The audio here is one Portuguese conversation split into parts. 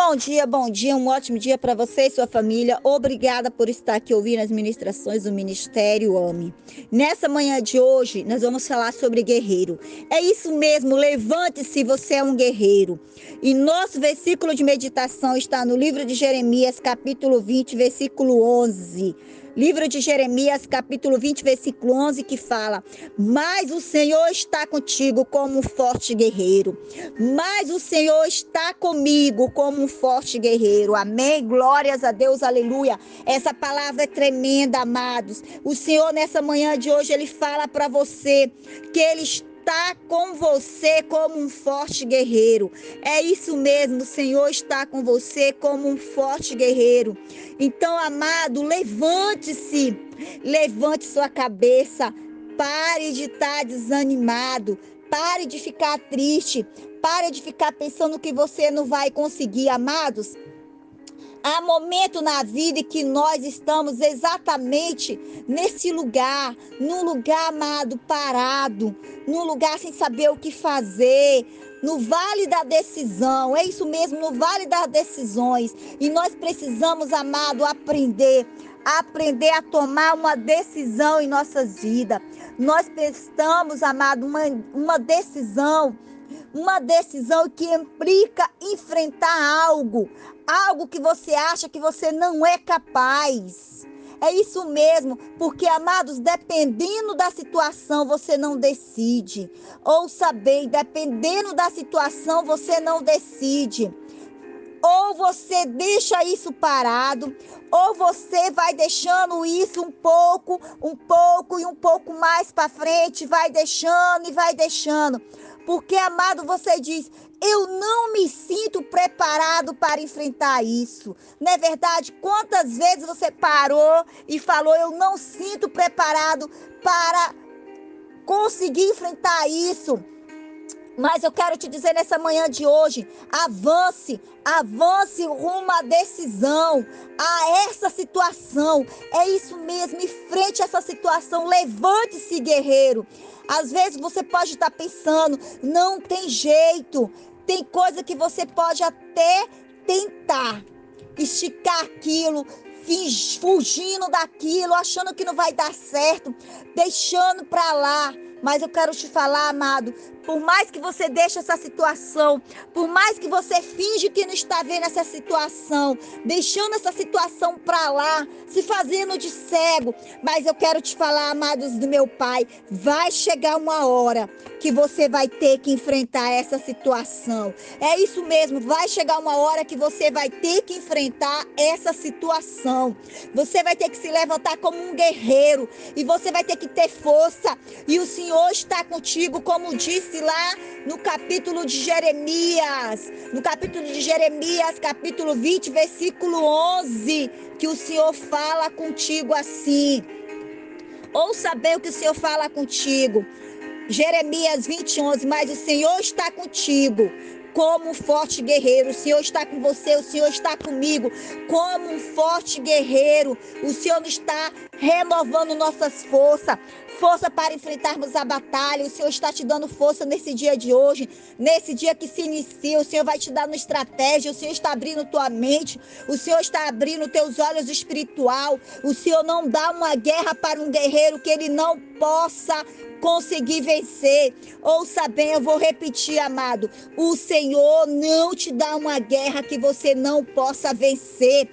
Bom dia, bom dia, um ótimo dia para você e sua família. Obrigada por estar aqui ouvindo as ministrações do Ministério AME. Nessa manhã de hoje, nós vamos falar sobre guerreiro. É isso mesmo, levante-se, você é um guerreiro. E nosso versículo de meditação está no livro de Jeremias, capítulo 20, versículo 11. Livro de Jeremias, capítulo 20, versículo 11, que fala: Mas o Senhor está contigo como um forte guerreiro. Mas o Senhor está comigo como um forte guerreiro. Amém? Glórias a Deus, aleluia. Essa palavra é tremenda, amados. O Senhor, nessa manhã de hoje, ele fala para você que ele está está com você como um forte guerreiro. É isso mesmo, o Senhor está com você como um forte guerreiro. Então, amado, levante-se, levante sua cabeça, pare de estar desanimado, pare de ficar triste, pare de ficar pensando que você não vai conseguir, amados. Há momento na vida que nós estamos exatamente nesse lugar, num lugar amado, parado, num lugar sem saber o que fazer, no vale da decisão. É isso mesmo, no vale das decisões. E nós precisamos, amado, aprender, aprender a tomar uma decisão em nossas vidas. Nós precisamos, amado, uma, uma decisão uma decisão que implica enfrentar algo, algo que você acha que você não é capaz. É isso mesmo, porque amados, dependendo da situação, você não decide. Ouça bem, dependendo da situação, você não decide. Ou você deixa isso parado, ou você vai deixando isso um pouco, um pouco e um pouco mais para frente, vai deixando e vai deixando. Porque, amado, você diz: eu não me sinto preparado para enfrentar isso. Não é verdade? Quantas vezes você parou e falou: eu não sinto preparado para conseguir enfrentar isso? Mas eu quero te dizer nessa manhã de hoje: avance, avance rumo à decisão, a essa situação. É isso mesmo, enfrente essa situação, levante-se, guerreiro. Às vezes você pode estar pensando, não tem jeito. Tem coisa que você pode até tentar esticar aquilo, fugindo daquilo, achando que não vai dar certo, deixando para lá. Mas eu quero te falar, amado, por mais que você deixe essa situação, por mais que você finge que não está vendo essa situação, deixando essa situação para lá, se fazendo de cego, mas eu quero te falar, amados do meu Pai, vai chegar uma hora que você vai ter que enfrentar essa situação. É isso mesmo, vai chegar uma hora que você vai ter que enfrentar essa situação. Você vai ter que se levantar como um guerreiro e você vai ter que ter força. E o Senhor está contigo, como disse lá no capítulo de Jeremias, no capítulo de Jeremias, capítulo 20, versículo 11, que o Senhor fala contigo assim. Ouça bem o que o Senhor fala contigo. Jeremias 20, 11, mas o Senhor está contigo como um forte guerreiro. O Senhor está com você, o Senhor está comigo, como um forte guerreiro. O Senhor está renovando nossas forças, força para enfrentarmos a batalha. O Senhor está te dando força nesse dia de hoje, nesse dia que se inicia. O Senhor vai te dar uma estratégia, o Senhor está abrindo tua mente, o Senhor está abrindo teus olhos espiritual. O Senhor não dá uma guerra para um guerreiro que ele não possa conseguir vencer. Ouça bem, eu vou repetir, amado. O Senhor não te dá uma guerra que você não possa vencer.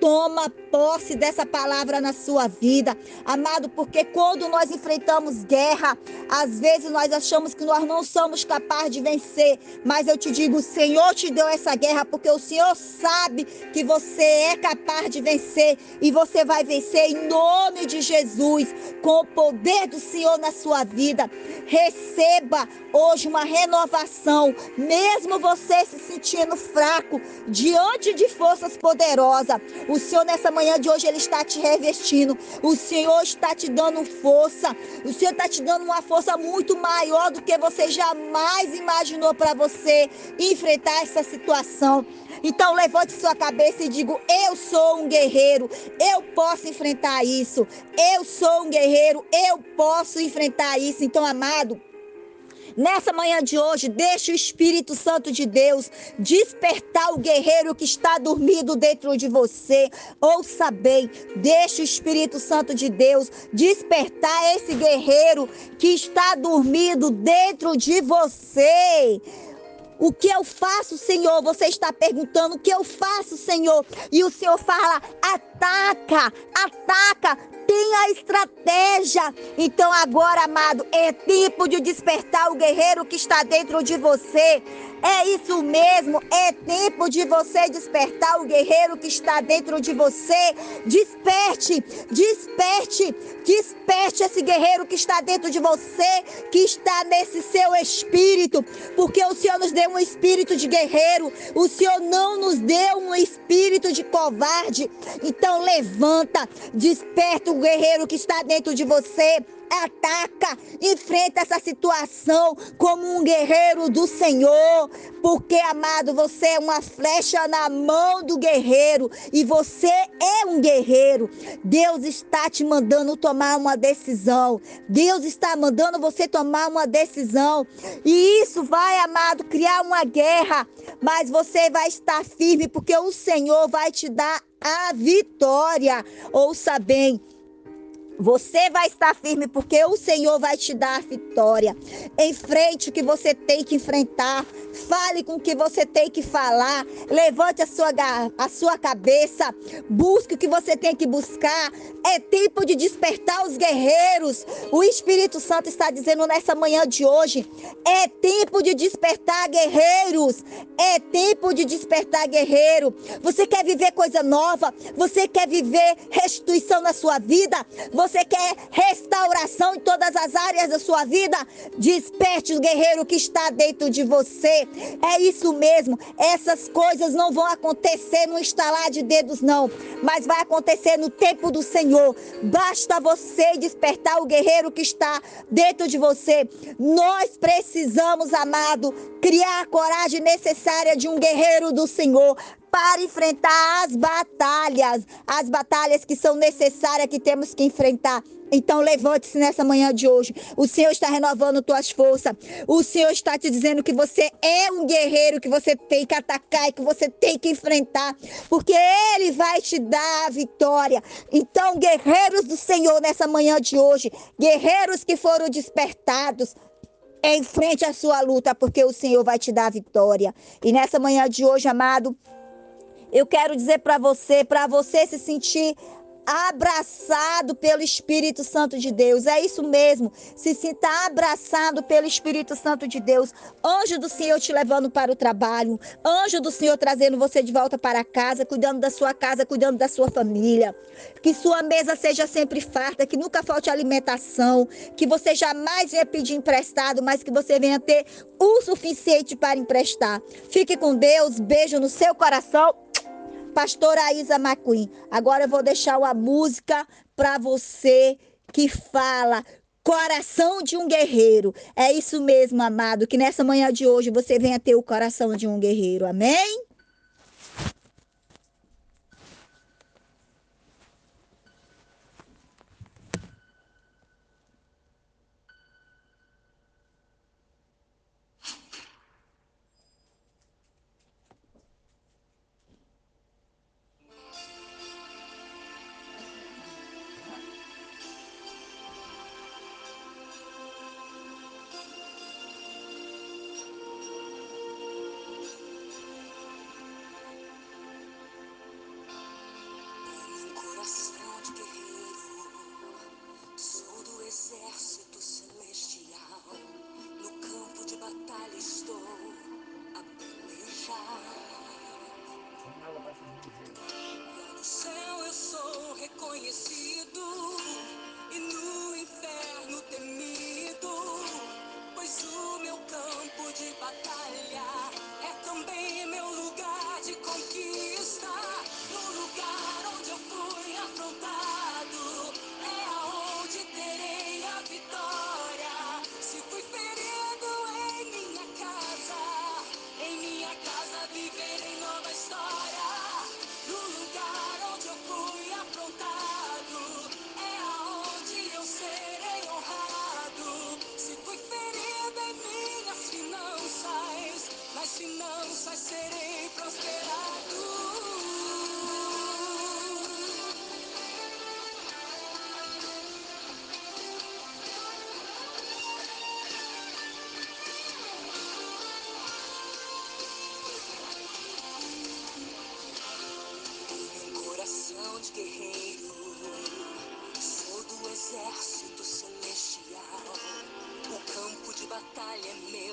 Toma posse dessa palavra na sua vida, amado, porque quando nós enfrentamos guerra, às vezes nós achamos que nós não somos capazes de vencer, mas eu te digo, o Senhor te deu essa guerra porque o Senhor sabe que você é capaz de vencer e você vai vencer em nome de Jesus, com o poder do Senhor na sua vida. Receba hoje uma renovação, mesmo você se sentindo fraco diante de forças poderosas. O Senhor nessa manhã de hoje ele está te revestindo. O Senhor está te dando força. O Senhor está te dando uma força muito maior do que você jamais imaginou para você enfrentar essa situação. Então levante sua cabeça e diga: Eu sou um guerreiro, eu posso enfrentar isso. Eu sou um guerreiro, eu posso enfrentar isso. Então, amado, Nessa manhã de hoje, deixa o Espírito Santo de Deus despertar o guerreiro que está dormido dentro de você. Ouça bem, deixa o Espírito Santo de Deus despertar esse guerreiro que está dormido dentro de você. O que eu faço, Senhor? Você está perguntando o que eu faço, Senhor? E o Senhor fala: ataca, ataca, tenha estratégia. Então agora, amado, é tempo de despertar o guerreiro que está dentro de você. É isso mesmo, é tempo de você despertar o guerreiro que está dentro de você. Desperte, desperte, desperte esse guerreiro que está dentro de você, que está nesse seu espírito, porque o Senhor nos deu um espírito de guerreiro, o Senhor não nos deu um espírito de covarde. Então levanta, desperta o guerreiro que está dentro de você ataca, enfrenta essa situação como um guerreiro do Senhor, porque amado, você é uma flecha na mão do guerreiro e você é um guerreiro. Deus está te mandando tomar uma decisão. Deus está mandando você tomar uma decisão. E isso vai, amado, criar uma guerra, mas você vai estar firme porque o Senhor vai te dar a vitória. Ouça bem, você vai estar firme porque o Senhor vai te dar a vitória. Enfrente o que você tem que enfrentar. Fale com o que você tem que falar. Levante a sua, a sua cabeça. Busque o que você tem que buscar. É tempo de despertar os guerreiros. O Espírito Santo está dizendo nessa manhã de hoje: é tempo de despertar guerreiros. É tempo de despertar guerreiro. Você quer viver coisa nova? Você quer viver restituição na sua vida? Você você quer restauração em todas as áreas da sua vida, desperte o guerreiro que está dentro de você. É isso mesmo. Essas coisas não vão acontecer no estalar de dedos, não, mas vai acontecer no tempo do Senhor. Basta você despertar o guerreiro que está dentro de você. Nós precisamos, amado, criar a coragem necessária de um guerreiro do Senhor para enfrentar as batalhas, as batalhas que são necessárias que temos que enfrentar. Então levante-se nessa manhã de hoje. O Senhor está renovando tuas forças. O Senhor está te dizendo que você é um guerreiro que você tem que atacar e que você tem que enfrentar, porque ele vai te dar a vitória. Então, guerreiros do Senhor nessa manhã de hoje, guerreiros que foram despertados, em frente à sua luta, porque o Senhor vai te dar a vitória. E nessa manhã de hoje, amado, eu quero dizer para você, para você se sentir abraçado pelo Espírito Santo de Deus. É isso mesmo. Se sinta abraçado pelo Espírito Santo de Deus. Anjo do Senhor te levando para o trabalho. Anjo do Senhor trazendo você de volta para casa, cuidando da sua casa, cuidando da sua família. Que sua mesa seja sempre farta, que nunca falte alimentação, que você jamais venha pedir emprestado, mas que você venha ter o suficiente para emprestar. Fique com Deus. Beijo no seu coração pastora Isa McQueen. Agora eu vou deixar uma música para você que fala coração de um guerreiro. É isso mesmo, amado, que nessa manhã de hoje você venha ter o coração de um guerreiro. Amém? to do. I me.